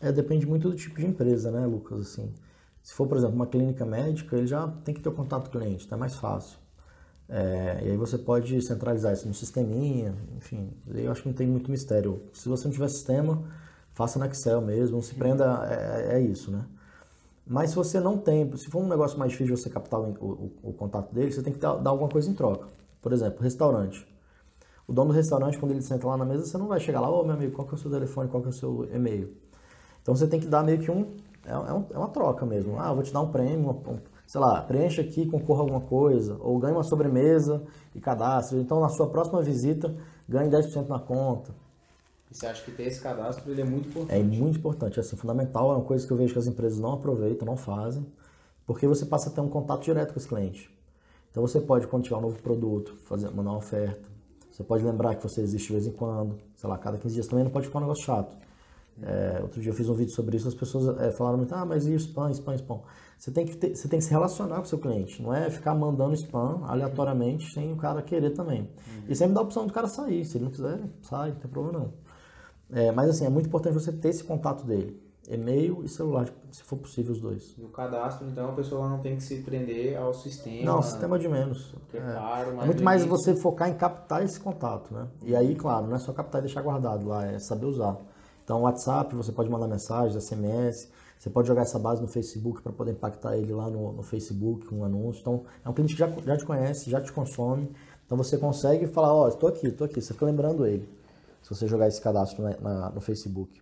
É, depende muito do tipo de empresa, né, Lucas? Assim, se for, por exemplo, uma clínica médica, ele já tem que ter o contato cliente, tá mais fácil. É, e aí você pode centralizar isso no sisteminha, enfim, eu acho que não tem muito mistério. Se você não tiver sistema, faça no Excel mesmo, se prenda, é, é isso, né? Mas se você não tem, se for um negócio mais difícil você captar o, o, o contato dele, você tem que dar, dar, alguma coisa em troca. Por exemplo, restaurante. O dono do restaurante, quando ele senta lá na mesa, você não vai chegar lá, ô oh, meu amigo, qual que é o seu telefone, qual que é o seu e-mail? Então você tem que dar meio que um, é, é, um, é uma troca mesmo. Ah, vou te dar um prêmio, um, sei lá, preencha aqui, concorra alguma coisa, ou ganhe uma sobremesa e cadastre. Então na sua próxima visita, ganhe 10% na conta. E você acha que ter esse cadastro ele é muito importante? É muito importante, é assim, fundamental, é uma coisa que eu vejo que as empresas não aproveitam, não fazem, porque você passa a ter um contato direto com esse cliente. Então você pode, quando tiver um novo produto, fazer, mandar uma oferta. Você pode lembrar que você existe de vez em quando, sei lá, cada 15 dias também não pode ficar um negócio chato. É, outro dia eu fiz um vídeo sobre isso, as pessoas é, falaram muito, ah, mas e o spam, spam, spam? Você tem, que ter, você tem que se relacionar com o seu cliente, não é ficar mandando spam aleatoriamente sem o cara querer também. Uhum. E sempre dá a opção do cara sair, se ele não quiser, sai, não tem problema não. É, mas assim, é muito importante você ter esse contato dele. E-mail e celular, se for possível os dois. No cadastro, então, a pessoa não tem que se prender ao sistema. Não, sistema de menos. É, claro, é muito mais você focar em captar esse contato, né? E aí, claro, não é só captar e deixar guardado lá, é saber usar. Então, WhatsApp, você pode mandar mensagens, SMS, você pode jogar essa base no Facebook para poder impactar ele lá no, no, Facebook com um anúncio. Então, é um cliente que já, já te conhece, já te consome. Então, você consegue falar, ó, oh, estou aqui, estou aqui. Você fica lembrando ele se você jogar esse cadastro na, na, no Facebook.